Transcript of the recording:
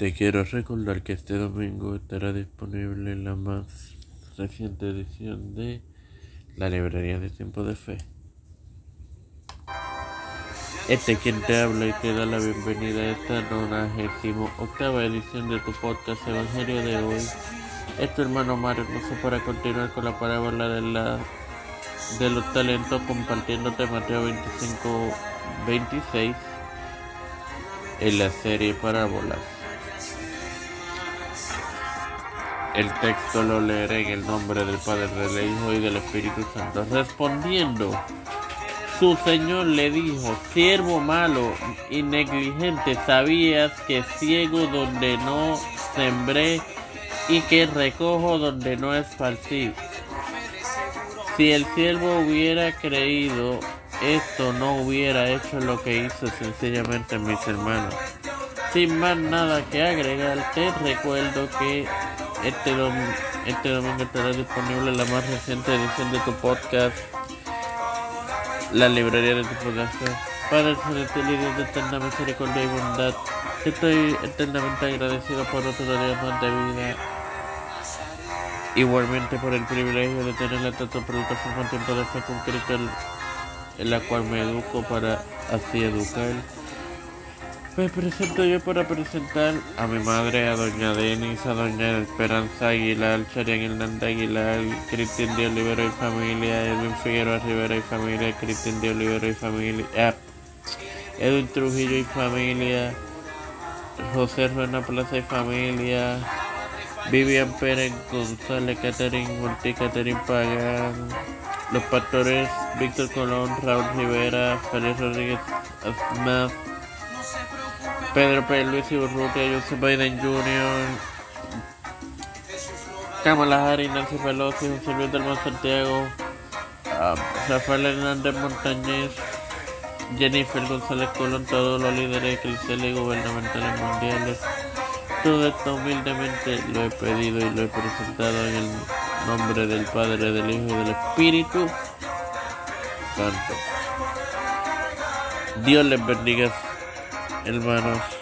Te quiero recordar que este domingo estará disponible la más reciente edición de la librería de Tiempo de Fe. Este quien te habla y te da la bienvenida a esta 98 octava edición de tu podcast Evangelio de hoy. Es tu hermano Mario sé para continuar con la parábola de, la, de los talentos compartiéndote Mateo 25, 26 en la serie Parábolas. El texto lo leeré en el nombre del Padre, del Hijo y del Espíritu Santo. Respondiendo, su Señor le dijo, siervo malo y negligente, sabías que ciego donde no sembré y que recojo donde no esparcí. Si el siervo hubiera creído esto, no hubiera hecho lo que hizo sencillamente mis hermanos. Sin más nada que agregar, te recuerdo que este, este domingo estará disponible la más reciente edición de tu podcast, la librería de tu podcast. Padre celestial y Dios de eterna misericordia y bondad, estoy eternamente agradecido por otro día de vida. Igualmente por el privilegio de tener la tanto plataforma tiempo de fe concreto en la cual me educo para así educar. Me presento yo para presentar a mi madre, a doña Denis, a doña Esperanza Aguilar, Charian Hernández Aguilar, Cristian de Olivero y familia, Edwin Figueroa Rivera y familia, Cristian de Olivero y familia, ah, Edwin Trujillo y familia, José Ruena Plaza y familia, Vivian Pérez González, Catherine Monti, Catherine Pagán, los pastores Víctor Colón, Raúl Rivera, Félix Rodríguez Smith, Pedro P. Luis Urrutia, Joseph Biden Jr., Kamala Harris, Nancy Pelosi, José Luis del Santiago, uh, Rafael Hernández Montañez, Jennifer González Colón, todos los líderes cristianos y gubernamentales mundiales. Todo esto humildemente lo he pedido y lo he presentado en el nombre del Padre, del Hijo y del Espíritu Santo. Dios les bendiga hermanos.